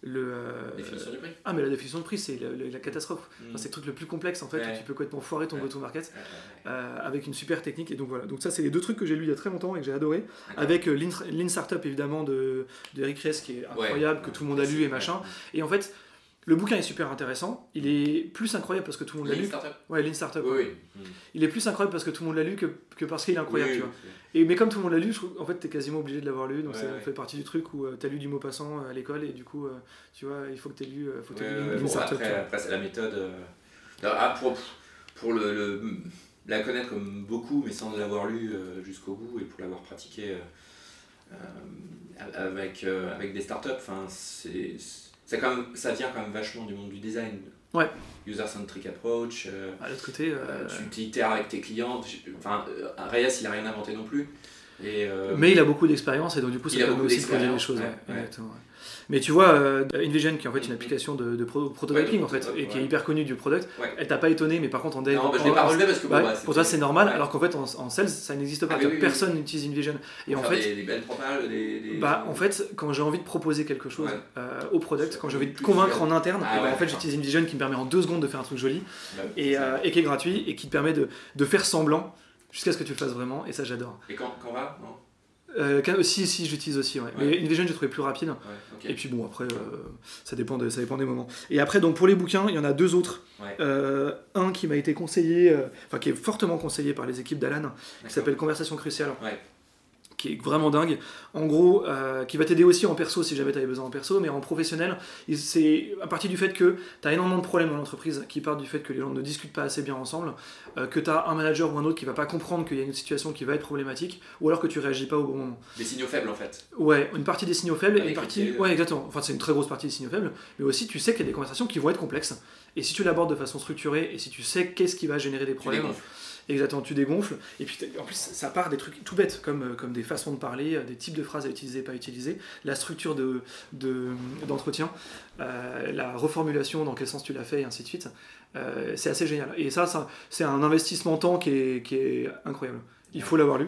le euh, Définition du prix. Ah, mais la définition de prix, c'est la catastrophe. Enfin, c'est le truc le plus complexe en fait, Ouais. où tu peux complètement foirer ton go-to-market euh, avec une super technique. Et donc voilà, donc ça c'est les deux trucs que j'ai lu il y a très longtemps et que j'ai adoré. Avec Lean, Lean Startup évidemment de, de Rick Ress qui est incroyable, que tout le monde a lu et machin. Et en fait, Le bouquin est super intéressant. Il est plus incroyable parce que tout le monde l'a lu. Startup Ouais, Lean Startup. Oui, ouais. oui. Il est plus incroyable parce que tout le monde l'a lu que, que parce qu'il est incroyable, Oui, tu vois. oui. Et, mais comme tout le monde l'a lu, je trouve, en fait, t'es quasiment obligé de l'avoir lu. Donc Ouais, ça ouais. fait partie du truc où tu t'as lu du mot passant à l'école et du coup, euh, tu vois, il faut que t'aies lu, euh, faut que Ouais, lu ouais, Lean bon, Startup. tu après, vois. après, c'est la méthode. euh, ah, pour pour le, le- la connaître comme beaucoup, mais sans l'avoir lu euh, jusqu'au bout et pour l'avoir pratiqué euh, euh, avec, euh, avec des startups, enfin, c'est c'est quand même, ça vient quand même vachement du monde du design. Ouais. User-centric approach, euh, À l'autre côté, euh, euh, tu avec tes clients. Enfin, euh, Reyes, il a rien inventé non plus. Et, euh, mais il a beaucoup d'expérience et donc du coup, ça permet aussi de les d'expérience, choses. ouais, ouais, ouais. exactement, ouais. Mais tu vois, euh, InVision, qui est en fait une Mhm. application de, de pro- prototyping en fait, et qui est hyper connue du product, elle t'a pas étonné, mais par contre en dev, Non, bah, je l'ai pas relevé parce que bah, pour toi c'est normal, alors qu'en fait en, en sales ça n'existe pas. Ah, oui, Personne n'utilise InVision. Et en fait, des, des belles propales, des, des- bah, en fait, quand j'ai envie de proposer quelque chose euh, au product, quand j'ai envie de convaincre en interne, Ah ouais, en fait j'utilise InVision qui me permet en deux secondes de faire un truc joli Bah, et, qui est gratuit et qui te permet de faire semblant jusqu'à ce que tu le fasses vraiment et ça j'adore. Et quand, quand va Non Euh, quand- si, si, j'utilise aussi, ouais. Ouais. mais InVision j'ai trouvé plus rapide. Ouais. Et puis bon, après, euh, ça, dépend de, ça dépend des moments. Et après, donc pour les bouquins, il y en a deux autres. Ouais. Euh, un qui m'a été conseillé, euh, enfin qui est fortement conseillé par les équipes d'Alan, qui s'appelle Conversation Cruciale. Qui est vraiment dingue. En gros, euh, qui va t'aider aussi en perso si jamais tu avais besoin en perso, mais en professionnel, c'est à partir du fait que tu as énormément de problèmes dans l'entreprise qui partent du fait que les gens ne discutent pas assez bien ensemble, euh, que tu as un manager ou un autre qui va pas comprendre qu'il y a une situation qui va être problématique, ou alors que tu réagis pas au bon moment. Des signaux faibles en fait. Ouais, une partie des signaux faibles et une partie. lesquels- Ouais, exactement. Enfin, c'est une très grosse partie des signaux faibles, mais aussi tu sais qu'il y a des conversations qui vont être complexes. Et si tu l'abordes de façon structurée et si tu sais qu'est-ce qui va générer des Tu dégonfles. exactement, tu dégonfles. Et puis en plus, ça part des trucs tout bêtes, comme, euh, comme des façons de parler, euh, des types de phrases à utiliser, pas utiliser, la structure de, de- d'entretien, euh, la reformulation, dans quel sens tu l'as fait, et ainsi de suite. Euh, c'est assez génial. Et ça, ça c'est un investissement temps qui est, qui est incroyable. Il faut l'avoir lu.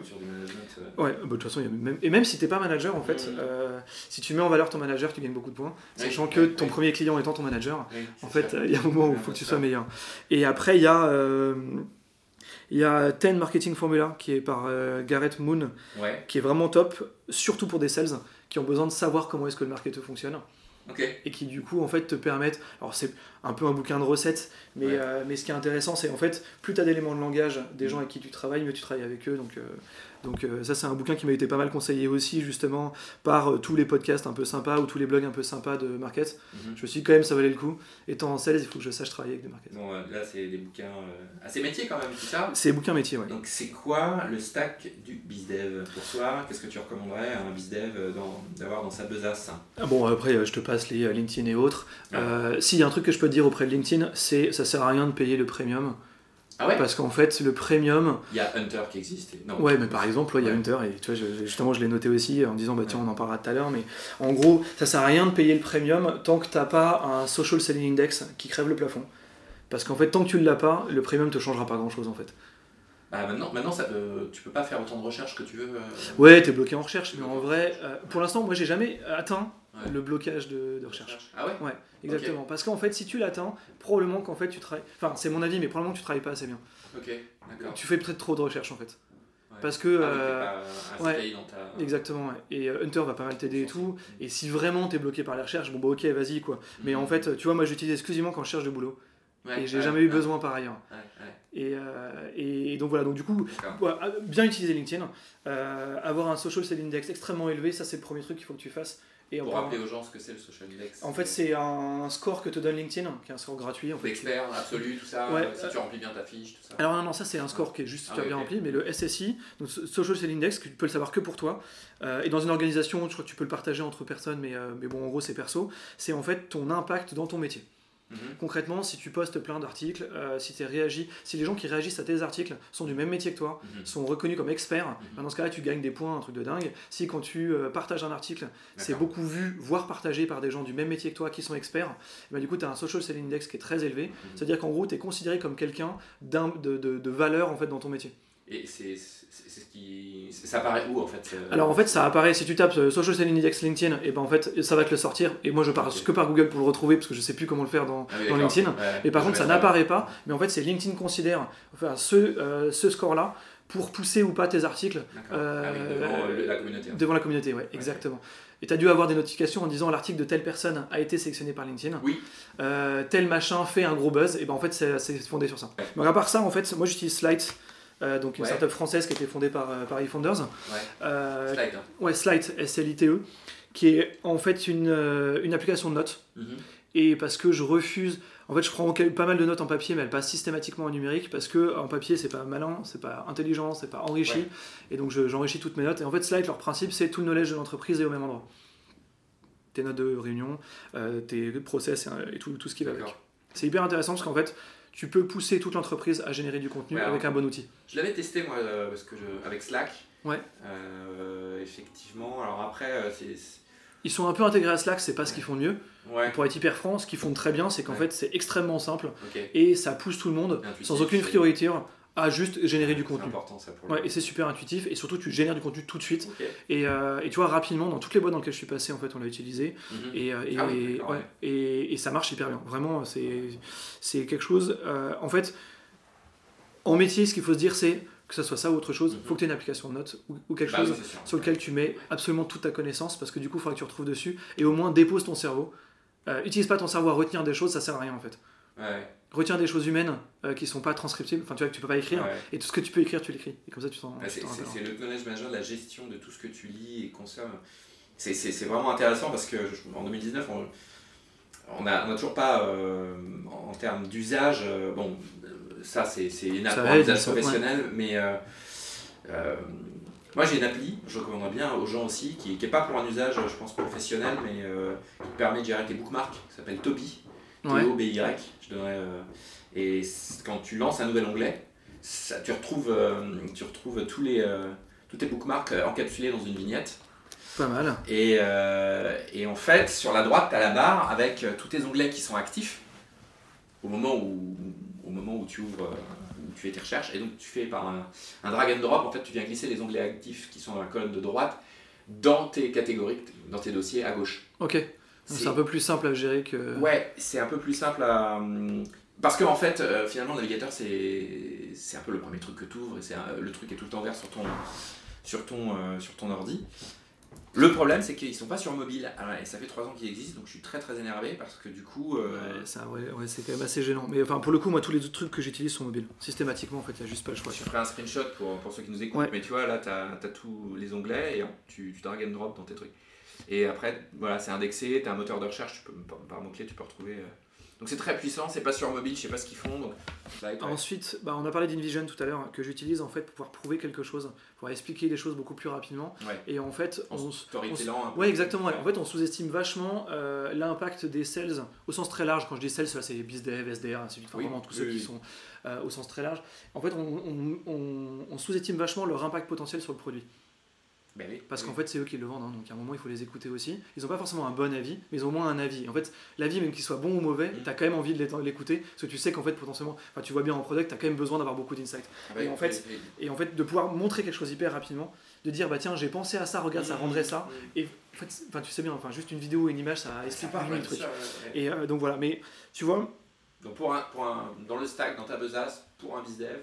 Ouais, bah, de toute façon, il y a même... et même si t'es pas manager, en fait, euh, si tu mets en valeur ton manager, tu gagnes beaucoup de points. Sachant oui, que ton oui. premier client étant ton manager, oui, en fait, il y a un moment où il faut que tu sois meilleur. Et après, il y a, il y a 10 Marketing Formula qui est par euh, Garrett Moon, Ouais, qui est vraiment top, surtout pour des sales qui ont besoin de savoir comment est-ce que le marketing fonctionne. Et qui du coup en fait te permettent alors c'est un peu un bouquin de recettes mais, Ouais. euh, mais ce qui est intéressant c'est en fait plus tu as d'éléments de langage des gens avec qui tu travailles mieux tu travailles avec eux donc euh, donc euh, ça c'est un bouquin qui m'a été pas mal conseillé aussi justement par euh, tous les podcasts un peu sympas ou tous les blogs un peu sympas de market Mhm. je me suis dit quand même ça valait le coup étant en sales il faut que je sache travailler avec des markets Bon, euh, là, c'est des bouquins assez métiers quand même, tout ça. c'est bouquin métier ouais Donc, c'est quoi le stack du BizDev pour toi? Qu'est-ce que tu recommanderais à un BizDev dans- d'avoir dans sa besace? Ah bon, après, je te passe les LinkedIn et autres. Ah. Euh, S'il y a un truc que je peux te dire auprès de LinkedIn, c'est ça sert à rien de payer le premium. Ah ouais Parce qu'en fait, le premium, Il y a Hunter qui existe. et- Non. ouais, mais par exemple, ouais, il y a Ouais. Hunter, et tu vois, je- justement, je l'ai noté aussi en disant, bah tiens, on en parlera tout à l'heure, mais en gros, ça sert à rien de payer le premium tant que t'as pas un social selling index qui crève le plafond. Parce qu'en fait, tant que tu ne l'as pas, le premium te changera pas grand chose en fait. Bah, maintenant, maintenant ça tu peux pas faire autant de recherches que tu veux. euh, Ouais, t'es bloqué en recherche, mais en vrai, euh, pour l'instant, moi j'ai jamais atteint Ouais. le blocage de, de recherche. Ah ouais Ouais, exactement. Parce qu'en fait, si tu l'atteins, probablement qu'en fait tu travailles. Enfin, c'est mon avis, mais probablement que tu travailles pas assez bien. Ok, d'accord. Tu fais peut-être trop de recherches en fait. Ouais. Parce que. Ah euh, pas ouais. Dans ta. Exactement, ouais. et euh, Hunter va pas mal t'aider et tout. Et si vraiment t'es bloqué par les recherches, bon bah ok, vas-y quoi. Mais en fait, tu vois, moi j'utilise exclusivement quand je cherche du boulot. Mhm. Et j'ai jamais eu besoin par ailleurs. Ouais, Et, euh, et donc voilà, donc du coup, bien utiliser LinkedIn, euh, avoir un social selling index extrêmement élevé, ça c'est le premier truc qu'il faut que tu fasses. Et Pour rappeler aux gens ce que c'est le social index. en fait, c'est un score que te donne LinkedIn, qui est un score gratuit. En fait. L'expert absolu, tout ça. Ouais, si tu remplis bien ta fiche, tout ça. Alors non, non, ça c'est un score qui est juste Ah super oui, bien rempli, mais le SSI, donc so- Social Index, que tu peux le savoir que pour toi, euh, et dans une organisation, je crois que tu peux le partager entre personnes, mais, euh, mais bon, en gros c'est perso, c'est en fait ton impact dans ton métier. Mhm. Concrètement, si tu postes plein d'articles, euh, si, t'es réagi, si les gens qui réagissent à tes articles sont du même métier que toi, Mhm. sont reconnus comme experts, Mhm. ben dans ce cas-là tu gagnes des points, un truc de dingue. Si quand tu euh, partages un article, c'est beaucoup vu, voire partagé par des gens du même métier que toi qui sont experts, ben du coup tu as un Social Selling Index qui est très élevé, c'est-à-dire qu'en gros tu es considéré comme quelqu'un de- de valeur en fait dans ton métier. Et c'est c'est- ce qui. Ça apparaît où en fait euh, Alors en fait ça apparaît, si tu tapes euh, Social Selling Index LinkedIn, et ben en fait ça va te le sortir, et moi je pars que par Google pour le retrouver parce que je sais plus comment le faire dans, Ah oui, dans d'accord. LinkedIn. Ouais, Mais par contre ça n'apparaît pas, mais en fait c'est LinkedIn considère enfin, ce, euh, ce score-là pour pousser ou pas tes articles euh, Ah oui, devant euh, la communauté. devant la communauté, ouais, exactement. Et tu as dû avoir des notifications en disant l'article de telle personne a été sélectionné par LinkedIn. Oui. Euh, tel machin fait un gros buzz. Et ben en fait, c'est c'est fondé sur ça. Ouais. Mais à part ça, en fait, moi j'utilise Slide, euh, donc une Ouais. startup française qui a été fondée par, euh, par eFounders. Ouais. Euh, Slide. hein. ouais, Slide, S-L-I-T-E, qui est en fait une, une application de notes. Mhm. Et parce que je refuse. En fait, je prends pas mal de notes en papier, mais elles passent systématiquement en numérique parce que en papier, c'est pas malin, c'est pas intelligent, c'est pas enrichi. Ouais. Et donc, je- j'enrichis toutes mes notes. Et en fait, Slide, leur principe, c'est tout le knowledge de l'entreprise est au même endroit. Tes notes de réunion, euh, tes process et, et tout, tout ce qui va avec. C'est hyper intéressant parce qu'en fait, tu peux pousser toute l'entreprise à générer du contenu Ouais, avec un bon outil. Je l'avais testé moi euh, parce que je- avec Slack. Ouais. Euh, effectivement. Alors après, euh, c'est. Ils sont un peu intégrés à Slack, c'est pas ce qu'ils font de mieux. Ouais. Pour être hyper franc, ce qu'ils font de très bien, c'est qu'en fait, c'est extrêmement simple et ça pousse tout le monde sans aucune priorité à juste générer du C'est contenu. important ça pour le Ouais, et c'est super intuitif et surtout tu génères du contenu tout de suite. Et, euh, et tu vois, rapidement, dans toutes les boîtes dans lesquelles je suis passé, en fait, on l'a utilisé. Mhm. Et, euh, et, Ah oui, et- d'accord, ouais, ouais. et- et ça marche hyper bien. Vraiment, c'est c'est quelque chose. euh, en fait, en métier, ce qu'il faut se dire, c'est que ce soit ça ou autre chose, il Mhm. faut que tu aies une application de notes ou, ou quelque Bah chose oui, c'est sûr. sur lequel tu mets absolument toute ta connaissance parce que du coup, il faudra que tu retrouves dessus et au moins dépose ton cerveau. Euh, utilise pas ton cerveau à retenir des choses, ça sert à rien en fait. Ouais. Retiens des choses humaines euh, qui sont pas transcriptibles, enfin tu vois que tu peux pas écrire, Ouais. et tout ce que tu peux écrire, tu l'écris. Et comme ça, tu t'en. Ah, tu c'est le knowledge management, la gestion de tout ce que tu lis et consommes. C'est- vraiment intéressant parce que je- en 2019, on n'a on a toujours pas, euh, en en termes d'usage, euh, bon, euh, ça c'est c'est une app Ça pour un aide, usage ça, professionnel, mais moi j'ai une appli, je recommanderais bien aux gens aussi, qui n'est pas pour un usage, je pense, professionnel, mais euh, qui permet de gérer tes bookmarks, qui s'appelle Toby. Ouais. T-O-B-Y, je donnerai. euh, et quand tu lances un nouvel onglet, ça, tu, retrouves, euh, tu retrouves tous, les, euh, tous tes bookmarks encapsulés dans une vignette. Pas mal. Et, euh, et en fait, sur la droite, tu as la barre avec tous tes onglets qui sont actifs au moment où, au moment où tu ouvres, où tu fais tes recherches. Et donc, tu fais par un, un drag and drop, en fait, tu viens glisser les onglets actifs qui sont dans la colonne de droite dans tes catégories, dans tes dossiers à gauche. Ok. C'est- un peu plus simple à gérer que. Ouais, c'est un peu plus simple à. hum, Parce qu'en fait, euh, finalement, le navigateur, c'est un peu le premier truc que tu ouvres et c'est un- le truc est tout le temps vert sur ton, sur ton, euh, sur ton ordi. Le problème, c'est qu'ils sont pas sur mobile. Alors, et ça fait trois ans qu'ils existent, donc je suis très très énervé parce que du coup. euh, Ouais, c'est quand même assez gênant. Mais enfin, pour le coup, moi, tous les autres trucs que j'utilise sont mobiles. Systématiquement, en fait, il n'y a juste pas le choix. je ferai un screenshot pour, pour ceux qui nous écoutent, Ouais. mais tu vois, là, tu as, tous les onglets et tu, tu drag and drop dans tes trucs. Et après, voilà, c'est indexé, tu as un moteur de recherche, tu peux, par, par mot-clé, tu peux retrouver. euh, Donc c'est très puissant, c'est pas sur mobile, je sais pas ce qu'ils font. Donc, Ensuite, bah, on a parlé d'InVision tout à l'heure, que j'utilise en fait pour pouvoir prouver quelque chose, pour expliquer les choses beaucoup plus rapidement. Ouais. Et en fait, En on. Ouais, exactement. ouais. En fait, on sous-estime vachement euh, l'impact des sales au sens très large. Quand je dis sales, c'est BizDev, SDR, ainsi de suite. Oui, vraiment tous oui, ceux oui. qui sont euh, au sens très large. En fait, on, on- on- on sous-estime vachement leur impact potentiel sur le produit. Ben oui, Parce oui. qu'en fait, c'est eux qui le vendent. hein. donc, à un moment, il faut les écouter aussi. Ils n'ont pas forcément un bon avis, mais ils ont au moins un avis. En fait, l'avis, même qu'il soit bon ou mauvais, Mm. tu as quand même envie de l'é- l'écouter. Parce que tu sais qu'en fait, potentiellement, tu vois bien en product, tu as quand même besoin d'avoir beaucoup d'insights. Ah ben, et en fait, Et en fait, de pouvoir montrer quelque chose hyper rapidement, de dire, bah tiens, j'ai pensé à ça, regarde, ça oui. rendrait ça. Mm. Et en fait, tu sais bien, enfin, juste une vidéo une image, ça Ça explique ouais, le truc. ouais. Et euh, donc voilà, mais tu vois, Donc pour un, pour un, dans le stack, dans ta besace, pour un bizdev,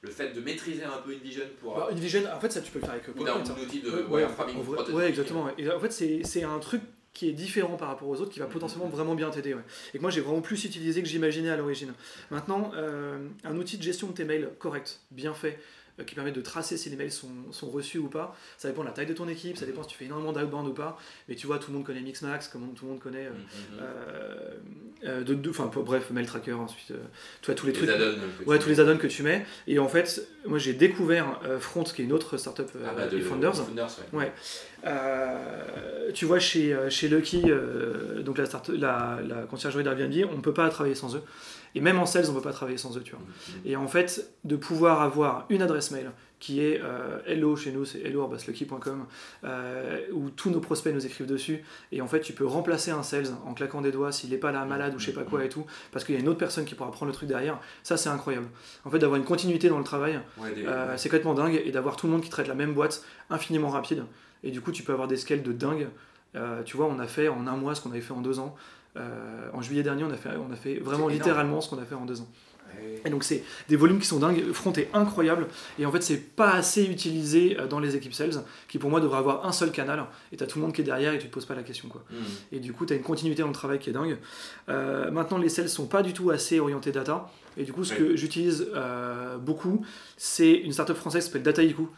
le fait de maîtriser un peu InVision pour bah, une vision, en fait, ça tu peux le faire avec ou PowerPoint. d'un outil de Ouais, wireframing en ou vrai- prototyping. ouais, exactement. ouais. Et en fait, c'est un truc qui est différent par rapport aux autres, qui va Mhm. potentiellement vraiment bien t'aider. ouais. Et que moi, j'ai vraiment plus utilisé que j'imaginais à l'origine. Maintenant, euh, un outil de gestion de tes mails correct, bien fait, euh, qui permet de tracer si les mails sont, sont reçus ou pas. Ça dépend de la taille de ton équipe, ça dépend si tu fais énormément d'outbound ou pas. Mais tu vois, tout le monde connaît Mixmax, tout le monde connaît. euh, Mhm. euh, euh, de, de- bref, mail tracker, ensuite, euh, tu vois, tous les, les trucs. Ouais, tous les add-ons que tu mets. Et en fait, moi j'ai découvert euh, Front, qui est une autre startup euh, Ah bah, de Founders. Founders, ouais. Ouais. Euh, tu vois, chez, euh, chez Lucky, euh, donc la, start la, la conciergerie d'Airbnb, on ne peut pas travailler sans eux. Et même en sales, on ne peut pas travailler sans eux, tu vois. Mhm. Et en fait, de pouvoir avoir une adresse mail qui est euh, hello chez nous, c'est hello.lucky.com, euh, où tous nos prospects nous écrivent dessus. Et en fait, tu peux remplacer un sales en claquant des doigts s'il n'est pas là, malade ou je sais pas quoi et tout, parce qu'il y a une autre personne qui pourra prendre le truc derrière. Ça, c'est incroyable. En fait, d'avoir une continuité dans le travail, Ouais, des- euh, c'est complètement dingue. Et d'avoir tout le monde qui traite la même boîte infiniment rapide. Et du coup, tu peux avoir des scales de dingue. Tu vois, on a fait en un mois ce qu'on avait fait en deux ans. Euh, en juillet dernier, on a fait, on a fait vraiment littéralement ce qu'on a fait en deux ans. Et donc c'est des volumes qui sont dingues, Front est incroyable, et en fait c'est pas assez utilisé euh, dans les équipes sales, qui pour moi devraient avoir un seul canal, et t'as tout le monde qui est derrière et tu te poses pas la question quoi. Hmm. Et du coup t'as une continuité dans le travail qui est dingue. Euh, maintenant les sales sont pas du tout assez orientés data, et du coup ce que j'utilise euh, beaucoup, c'est une startup française qui s'appelle Dataiku.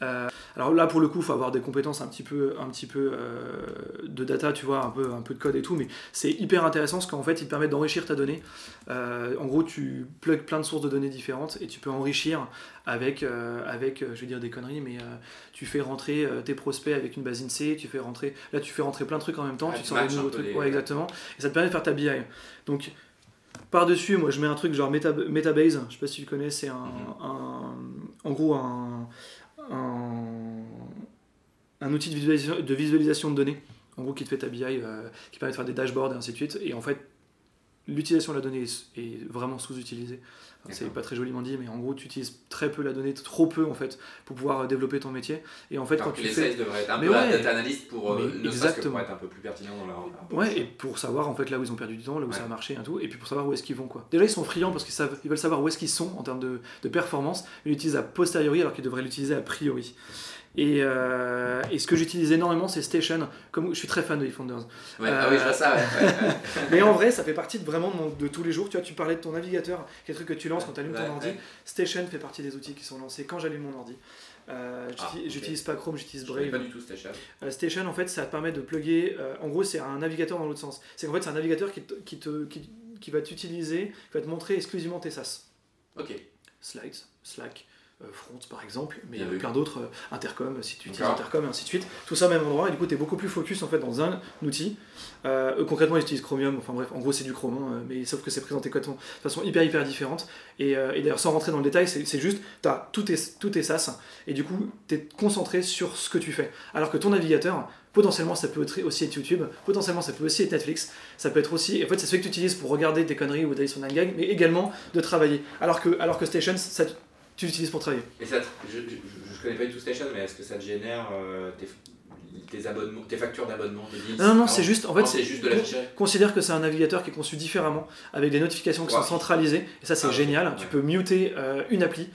Euh, alors là pour le coup il faut avoir des compétences un petit peu, un petit peu euh, de data, tu vois, un peu, un peu de code et tout, mais c'est hyper intéressant parce qu'en fait il te permet d'enrichir ta donnée. Euh, en gros, tu plugs plein de sources de données différentes et tu peux enrichir avec, avec je vais dire des conneries, mais tu fais rentrer tes prospects avec une base INSEE, tu fais rentrer, là tu fais rentrer plein de trucs en même temps, tu te sors des nouveaux trucs, les- ouais, exactement, et ça te permet de faire ta BI. Donc par-dessus, moi je mets un truc genre Meta, Metabase, je sais pas si tu connais, c'est un, Mhm. un- en gros un, un, outil de visualisation, de données, en gros qui te fait ta BI, euh, qui permet de faire des dashboards et ainsi de suite, et en fait l'utilisation de la donnée est vraiment sous-utilisée. C'est pas très joliment dit, mais en gros, tu utilises très peu la donnée, trop peu en fait, pour pouvoir euh, développer ton métier. Et en fait, Alors quand que tu les fais. devraient être un Mais peu ouais. data analyst pour, euh, ne pour exactement. être un peu plus pertinent dans leur. Ouais, et pour savoir en fait là où ils ont perdu du temps, là où ça a marché et tout, et puis pour savoir où est-ce qu'ils vont quoi. Déjà ils sont friands parce qu'ils savent, ils veulent savoir où est-ce qu'ils sont en termes de, de performance, ils l'utilisent a posteriori alors qu'ils devraient l'utiliser a priori. Et, euh, et ce que j'utilise énormément c'est Station, comme je suis très fan de eFounders. Ouais, Ah oui, je vois ça. ouais, ouais, ouais. (laughs) Mais en vrai ça fait partie de, vraiment de, tous les jours. Tu vois, tu parlais de ton navigateur, quel truc que tu lances quand tu allumes ton ordi. Station fait partie des outils qui sont lancés quand j'allume mon ordi. Euh, Ah, j'utilise- pas Chrome, j'utilise Brave. pas du tout Station. Euh, Station, en fait, ça te permet de plugger. en gros, c'est un navigateur dans l'autre sens. C'est qu'en fait, c'est un navigateur qui, te- qui, te, qui, qui va t'utiliser, qui va te montrer exclusivement tes SaaS. Ok. Slides, Slack, Front par exemple, mais Bien euh, plein d'autres, euh, Intercom, si tu utilises. Intercom et ainsi de suite. Tout ça au même endroit, et du coup, tu es beaucoup plus focus en fait dans un outil. Euh, concrètement, ils utilisent Chromium, enfin bref, en gros, c'est du Chrome, hein, mais sauf que c'est présenté de façon hyper hyper différente. Et, euh, et d'ailleurs, sans rentrer dans le détail, c'est juste, tu as tous tes, tous tes SaaS, et du coup, tu es concentré sur ce que tu fais. Alors que ton navigateur, potentiellement, ça peut être aussi être YouTube, potentiellement, ça peut aussi être Netflix, ça peut être aussi. En fait, c'est ce que tu utilises pour regarder tes conneries ou d'aller sur Nangag, mais également de travailler. Alors que, alors que Station, ça, tu l'utilises pour travailler. Et ça, je, je, je connais pas du tout Station, mais est-ce que ça te génère euh, tes, tes abonnements, tes factures d'abonnement, Non, non, c'est juste. En fait, c'est juste de l'affichage. Considère que c'est un navigateur qui est conçu différemment, avec des notifications qui sont centralisées, et ça c'est Ah, génial. ouais. Tu peux muter euh, une appli,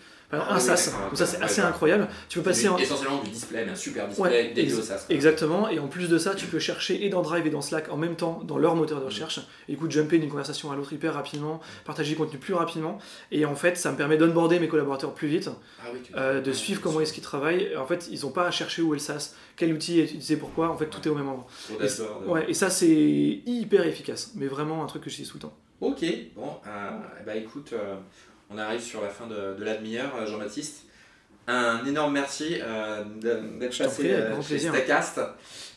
Ah SaaS, d'accord, donc ça c'est assez incroyable. Tu peux passer en. Essentiellement du display, mais un super display Ouais, dédié ex- au SaaS. Exactement, et en plus de ça, tu peux chercher et dans Drive et dans Slack en même temps dans leur moteur de recherche, et du coup jumper d'une conversation à l'autre hyper rapidement, partager du contenu plus rapidement, et en fait ça me permet d'onboarder mes collaborateurs plus vite, Ah oui, euh, de ouais, suivre comment est-ce qu'ils travaillent. En fait, ils n'ont pas à chercher où est le SaaS, quel outil est utilisé pourquoi, en fait tout est au même endroit. Et, ouais, et ça c'est hyper efficace, mais vraiment un truc que j'utilise tout le temps. Ok, bon, euh, ben, écoute, euh, on arrive sur la fin de, de la demi-heure, euh, Jean-Baptiste. Un énorme merci euh, d'être passé prie, euh, chez. Stacast.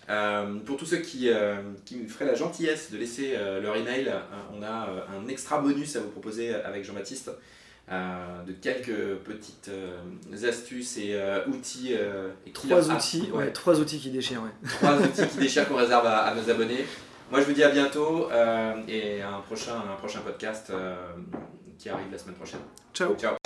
Euh, pour tous ceux qui, euh, qui me feraient la gentillesse de laisser leur email, on a un extra bonus à vous proposer avec Jean-Baptiste. de quelques petites astuces et outils. et Trois outils, ouais, trois outils qui déchirent, ouais. (laughs) trois outils qui déchirent qu'on réserve à, à nos abonnés. Moi, je vous dis à bientôt euh, et à un prochain, un prochain podcast euh, qui arrive la semaine prochaine. Ciao Ciao.